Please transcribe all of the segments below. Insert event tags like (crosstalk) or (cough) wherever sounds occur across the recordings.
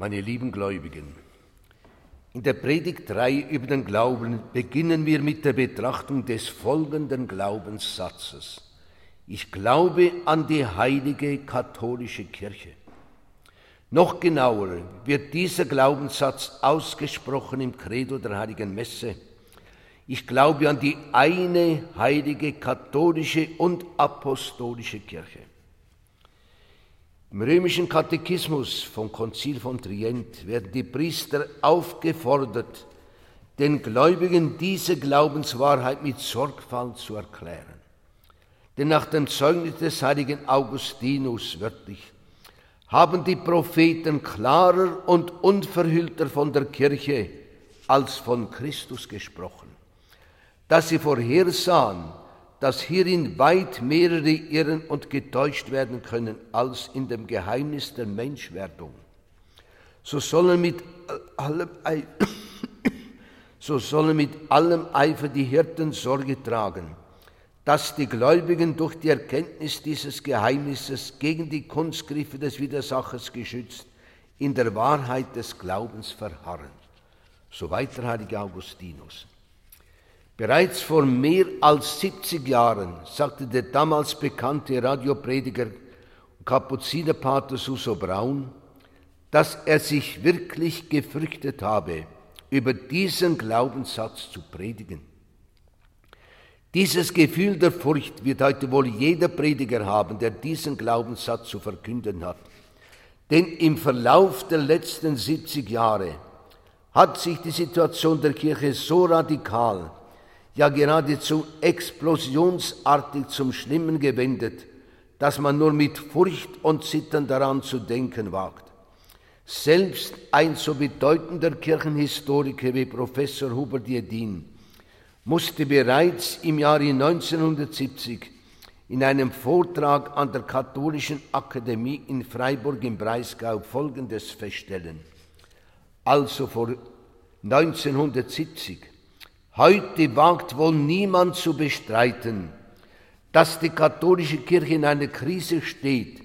meine lieben Gläubigen. In der Predigt 3 über den Glauben beginnen wir mit der Betrachtung des folgenden Glaubenssatzes. Ich glaube an die heilige katholische Kirche. Noch genauer wird dieser Glaubenssatz ausgesprochen im Credo der heiligen Messe. Ich glaube an die eine heilige katholische und apostolische Kirche. Im römischen Katechismus vom Konzil von Trient werden die Priester aufgefordert, den Gläubigen diese Glaubenswahrheit mit Sorgfalt zu erklären. Denn nach dem Zeugnis des heiligen Augustinus wörtlich haben die Propheten klarer und unverhüllter von der Kirche als von Christus gesprochen, dass sie vorhersahen, dass hierin weit mehrere irren und getäuscht werden können als in dem Geheimnis der Menschwerdung. So sollen mit allem, (coughs) so sollen mit allem Eifer die Hirten Sorge tragen, dass die Gläubigen durch die Erkenntnis dieses Geheimnisses gegen die Kunstgriffe des Widersachers geschützt in der Wahrheit des Glaubens verharren. Soweit der heilige Augustinus. Bereits vor mehr als 70 Jahren sagte der damals bekannte Radioprediger Kapuzinerpater Suso Braun, dass er sich wirklich gefürchtet habe, über diesen Glaubenssatz zu predigen. Dieses Gefühl der Furcht wird heute wohl jeder Prediger haben, der diesen Glaubenssatz zu verkünden hat. Denn im Verlauf der letzten 70 Jahre hat sich die Situation der Kirche so radikal ja geradezu explosionsartig zum Schlimmen gewendet, dass man nur mit Furcht und Zittern daran zu denken wagt. Selbst ein so bedeutender Kirchenhistoriker wie Professor Hubert Jedin musste bereits im Jahre 1970 in einem Vortrag an der Katholischen Akademie in Freiburg im Breisgau Folgendes feststellen. Also vor 1970 Heute wagt wohl niemand zu bestreiten, dass die katholische Kirche in einer Krise steht,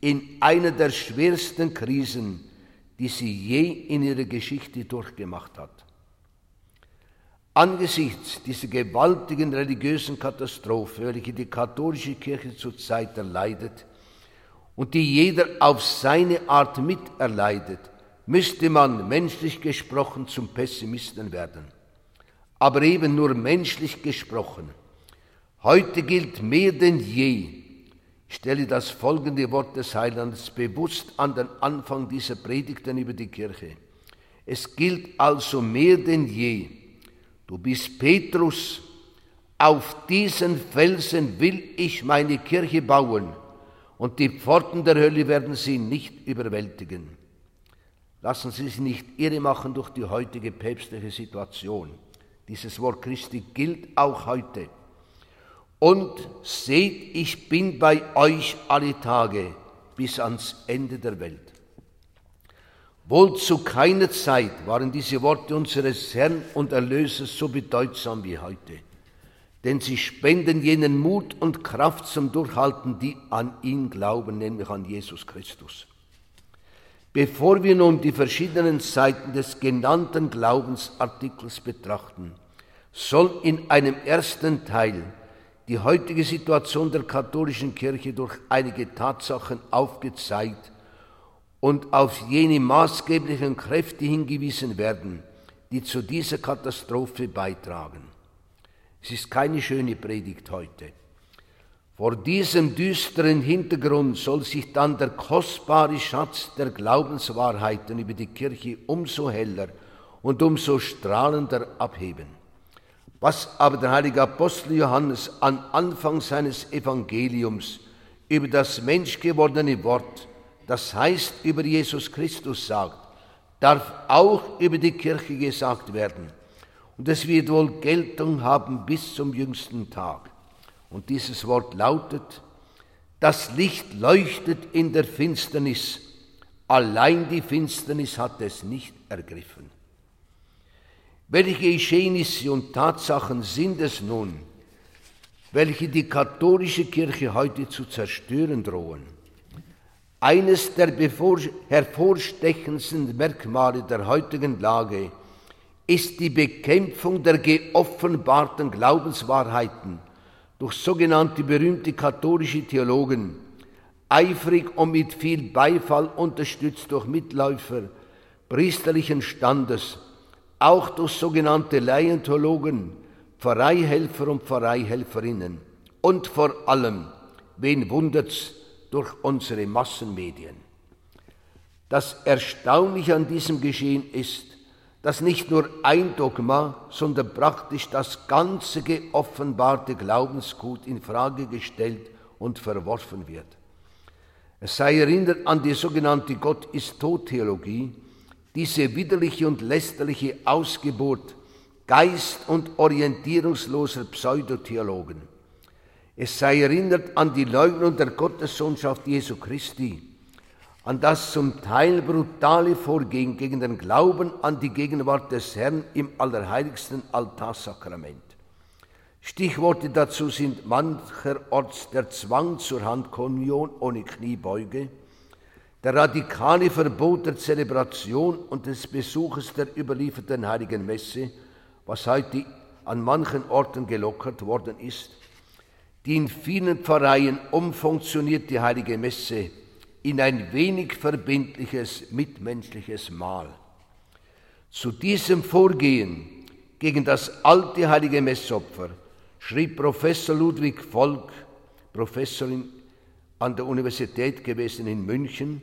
in einer der schwersten Krisen, die sie je in ihrer Geschichte durchgemacht hat. Angesichts dieser gewaltigen religiösen Katastrophe, welche die katholische Kirche zurzeit erleidet und die jeder auf seine Art miterleidet, müsste man menschlich gesprochen zum Pessimisten werden aber eben nur menschlich gesprochen. Heute gilt mehr denn je, ich stelle das folgende Wort des Heilands bewusst an den Anfang dieser Predigten über die Kirche. Es gilt also mehr denn je, du bist Petrus, auf diesen Felsen will ich meine Kirche bauen und die Pforten der Hölle werden sie nicht überwältigen. Lassen Sie sich nicht irre machen durch die heutige päpstliche Situation. Dieses Wort Christi gilt auch heute. Und seht, ich bin bei euch alle Tage bis ans Ende der Welt. Wohl zu keiner Zeit waren diese Worte unseres Herrn und Erlösers so bedeutsam wie heute, denn sie spenden jenen Mut und Kraft zum Durchhalten, die an ihn glauben, nämlich an Jesus Christus. Bevor wir nun die verschiedenen Seiten des genannten Glaubensartikels betrachten, soll in einem ersten Teil die heutige Situation der katholischen Kirche durch einige Tatsachen aufgezeigt und auf jene maßgeblichen Kräfte hingewiesen werden, die zu dieser Katastrophe beitragen. Es ist keine schöne Predigt heute. Vor diesem düsteren Hintergrund soll sich dann der kostbare Schatz der Glaubenswahrheiten über die Kirche umso heller und umso strahlender abheben. Was aber der heilige Apostel Johannes am Anfang seines Evangeliums über das menschgewordene Wort, das heißt über Jesus Christus sagt, darf auch über die Kirche gesagt werden. Und es wird wohl Geltung haben bis zum jüngsten Tag. Und dieses Wort lautet, das Licht leuchtet in der Finsternis, allein die Finsternis hat es nicht ergriffen. Welche Geschehnisse und Tatsachen sind es nun, welche die katholische Kirche heute zu zerstören drohen? Eines der hervorstechendsten Merkmale der heutigen Lage ist die Bekämpfung der geoffenbarten Glaubenswahrheiten durch sogenannte berühmte katholische Theologen, eifrig und mit viel Beifall unterstützt durch Mitläufer priesterlichen Standes, auch durch sogenannte Laientheologen, Pfarreihelfer und Pfarreihelferinnen und vor allem, wen wundert's, durch unsere Massenmedien. Das Erstaunliche an diesem Geschehen ist, dass nicht nur ein Dogma, sondern praktisch das ganze geoffenbarte Glaubensgut in Frage gestellt und verworfen wird. Es sei erinnert an die sogenannte Gott ist tot Theologie, diese widerliche und lästerliche Ausgeburt geist- und orientierungsloser Pseudotheologen. Es sei erinnert an die Leugnung der Gottessohnschaft Jesu Christi, an das zum Teil brutale Vorgehen gegen den Glauben an die Gegenwart des Herrn im allerheiligsten Altarsakrament. Stichworte dazu sind mancherorts der Zwang zur Handkommunion ohne Kniebeuge, der radikale Verbot der Zelebration und des Besuches der überlieferten Heiligen Messe, was heute an manchen Orten gelockert worden ist, die in vielen Pfarreien umfunktionierte Heilige Messe in ein wenig verbindliches, mitmenschliches Mahl. Zu diesem Vorgehen gegen das alte heilige Messopfer schrieb Professor Ludwig Volk, Professor an der Universität gewesen in München,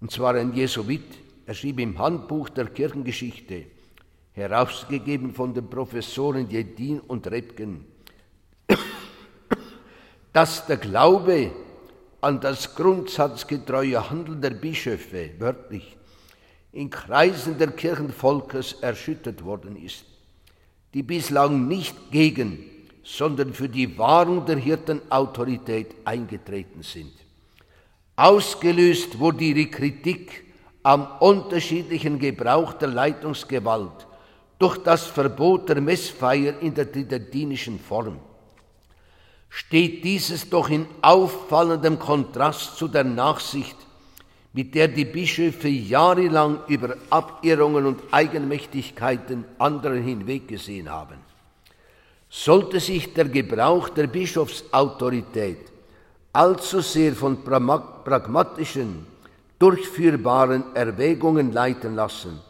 und zwar ein Jesuit, er schrieb im Handbuch der Kirchengeschichte, herausgegeben von den Professoren Jedin und Rebken, (coughs) dass der Glaube an das grundsatzgetreue Handeln der Bischöfe, wörtlich, in Kreisen der Kirchenvolkes erschüttert worden ist, die bislang nicht gegen, sondern für die Wahrung der Hirtenautorität eingetreten sind. Ausgelöst wurde ihre Kritik am unterschiedlichen Gebrauch der Leitungsgewalt durch das Verbot der Messfeier in der tridentinischen Form steht dieses doch in auffallendem Kontrast zu der Nachsicht, mit der die Bischöfe jahrelang über Abirrungen und Eigenmächtigkeiten anderer hinweggesehen haben. Sollte sich der Gebrauch der Bischofsautorität allzu sehr von pragmatischen, durchführbaren Erwägungen leiten lassen,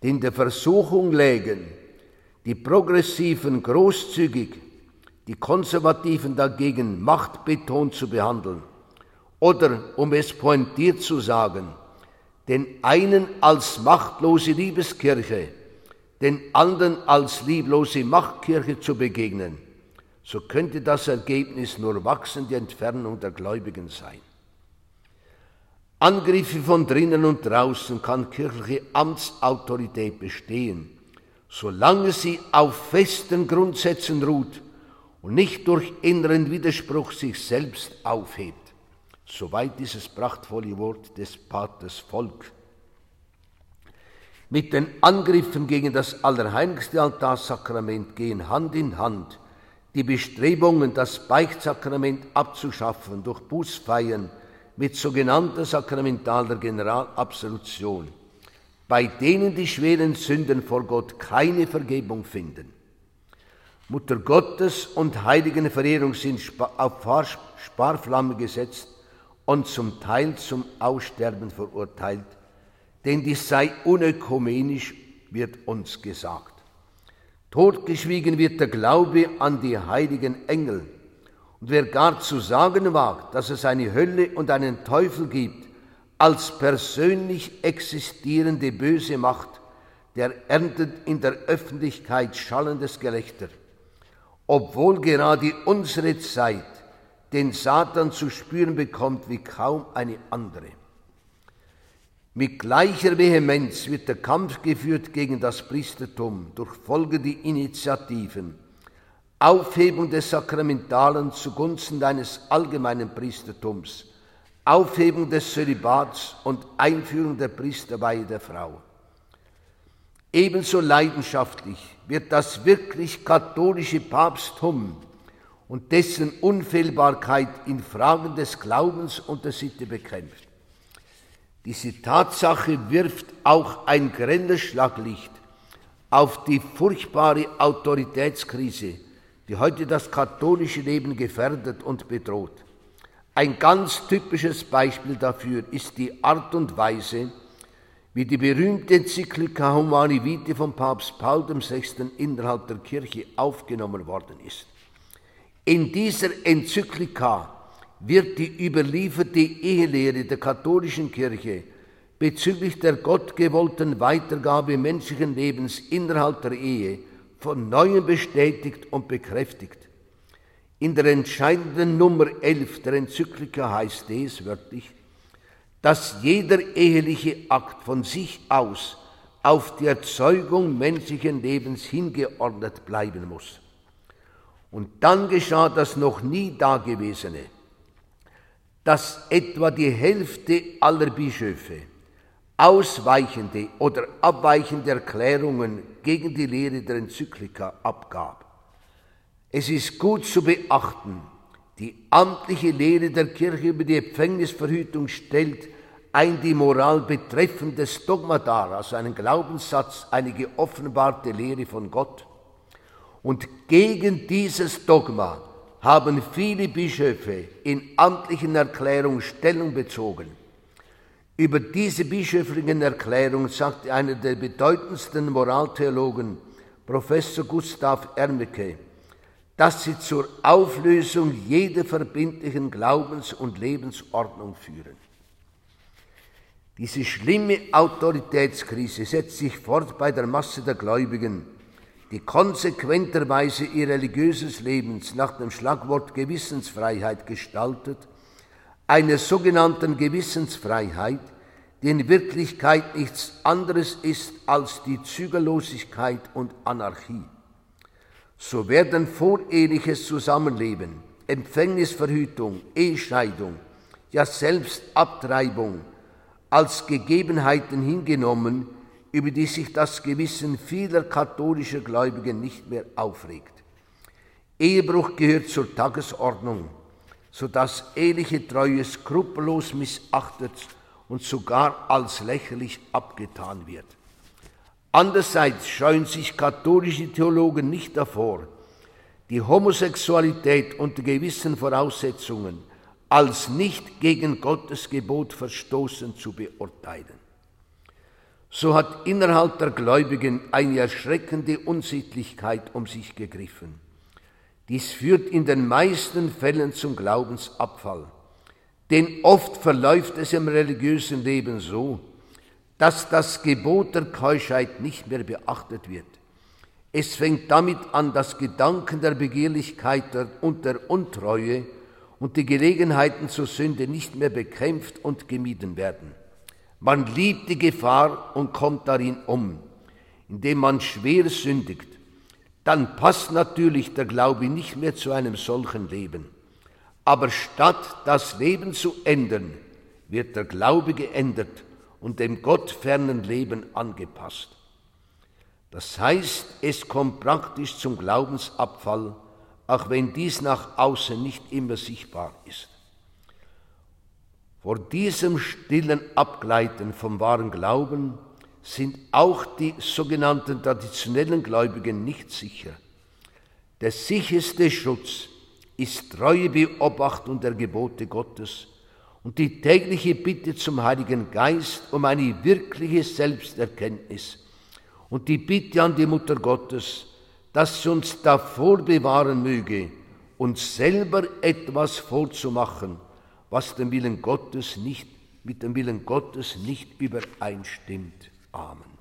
die in der Versuchung lägen, die Progressiven großzügig die Konservativen dagegen machtbetont zu behandeln oder, um es pointiert zu sagen, den einen als machtlose Liebeskirche, den anderen als lieblose Machtkirche zu begegnen, so könnte das Ergebnis nur wachsende Entfernung der Gläubigen sein. Angriffe von drinnen und draußen kann kirchliche Amtsautorität bestehen, solange sie auf festen Grundsätzen ruht und nicht durch inneren Widerspruch sich selbst aufhebt. Soweit dieses prachtvolle Wort des Paters Volk. Mit den Angriffen gegen das allerheiligste Altarsakrament gehen Hand in Hand die Bestrebungen, das Beichtsakrament abzuschaffen durch Bußfeiern mit sogenannter sakramentaler Generalabsolution, bei denen die schweren Sünden vor Gott keine Vergebung finden. Mutter Gottes und heiligen Verehrung sind auf Sparflamme gesetzt und zum Teil zum Aussterben verurteilt, denn dies sei unökumenisch, wird uns gesagt. Totgeschwiegen wird der Glaube an die heiligen Engel. Und wer gar zu sagen wagt, dass es eine Hölle und einen Teufel gibt, als persönlich existierende böse Macht, der erntet in der Öffentlichkeit schallendes Gelächter obwohl gerade unsere Zeit den Satan zu spüren bekommt wie kaum eine andere. Mit gleicher Vehemenz wird der Kampf geführt gegen das Priestertum durch folgende Initiativen. Aufhebung des Sakramentalen zugunsten eines allgemeinen Priestertums, Aufhebung des Zölibats und Einführung der Priesterweihe der Frau. Ebenso leidenschaftlich wird das wirklich katholische Papsttum und dessen Unfehlbarkeit in Fragen des Glaubens und der Sitte bekämpft. Diese Tatsache wirft auch ein grelles Schlaglicht auf die furchtbare Autoritätskrise, die heute das katholische Leben gefährdet und bedroht. Ein ganz typisches Beispiel dafür ist die Art und Weise, wie die berühmte Enzyklika Humani Vitae von Papst Paul VI. innerhalb der Kirche aufgenommen worden ist. In dieser Enzyklika wird die überlieferte Ehelehre der katholischen Kirche bezüglich der gottgewollten Weitergabe menschlichen Lebens innerhalb der Ehe von neuem bestätigt und bekräftigt. In der entscheidenden Nummer 11 der Enzyklika heißt es wörtlich, dass jeder eheliche Akt von sich aus auf die Erzeugung menschlichen Lebens hingeordnet bleiben muss. Und dann geschah das noch nie Dagewesene, dass etwa die Hälfte aller Bischöfe ausweichende oder abweichende Erklärungen gegen die Lehre der Enzyklika abgab. Es ist gut zu beachten, die amtliche Lehre der Kirche über die Empfängnisverhütung stellt ein die Moral betreffendes Dogma dar, also einen Glaubenssatz, eine geoffenbarte Lehre von Gott. Und gegen dieses Dogma haben viele Bischöfe in amtlichen Erklärungen Stellung bezogen. Über diese bischöflichen Erklärungen sagte einer der bedeutendsten Moraltheologen, Professor Gustav Ermeke, dass sie zur Auflösung jeder verbindlichen Glaubens- und Lebensordnung führen. Diese schlimme Autoritätskrise setzt sich fort bei der Masse der Gläubigen, die konsequenterweise ihr religiöses Leben nach dem Schlagwort Gewissensfreiheit gestaltet einer sogenannten Gewissensfreiheit, die in Wirklichkeit nichts anderes ist als die Zügellosigkeit und Anarchie. So werden voreheliches Zusammenleben, Empfängnisverhütung, Ehescheidung, ja selbst Abtreibung als Gegebenheiten hingenommen, über die sich das Gewissen vieler katholischer Gläubigen nicht mehr aufregt. Ehebruch gehört zur Tagesordnung sodass eheliche Treue skrupellos missachtet und sogar als lächerlich abgetan wird. Andererseits scheuen sich katholische Theologen nicht davor, die Homosexualität unter gewissen Voraussetzungen als nicht gegen Gottes Gebot verstoßen zu beurteilen. So hat innerhalb der Gläubigen eine erschreckende Unsittlichkeit um sich gegriffen. Dies führt in den meisten Fällen zum Glaubensabfall. Denn oft verläuft es im religiösen Leben so, dass das Gebot der Keuschheit nicht mehr beachtet wird. Es fängt damit an, dass Gedanken der Begehrlichkeit und der Untreue und die Gelegenheiten zur Sünde nicht mehr bekämpft und gemieden werden. Man liebt die Gefahr und kommt darin um, indem man schwer sündigt dann passt natürlich der Glaube nicht mehr zu einem solchen Leben. Aber statt das Leben zu ändern, wird der Glaube geändert und dem gottfernen Leben angepasst. Das heißt, es kommt praktisch zum Glaubensabfall, auch wenn dies nach außen nicht immer sichtbar ist. Vor diesem stillen Abgleiten vom wahren Glauben sind auch die sogenannten traditionellen Gläubigen nicht sicher. Der sicherste Schutz ist treue Beobachtung der Gebote Gottes und die tägliche Bitte zum Heiligen Geist um eine wirkliche Selbsterkenntnis und die Bitte an die Mutter Gottes, dass sie uns davor bewahren möge, uns selber etwas vorzumachen, was dem Willen Gottes nicht, mit dem Willen Gottes nicht übereinstimmt. Amen.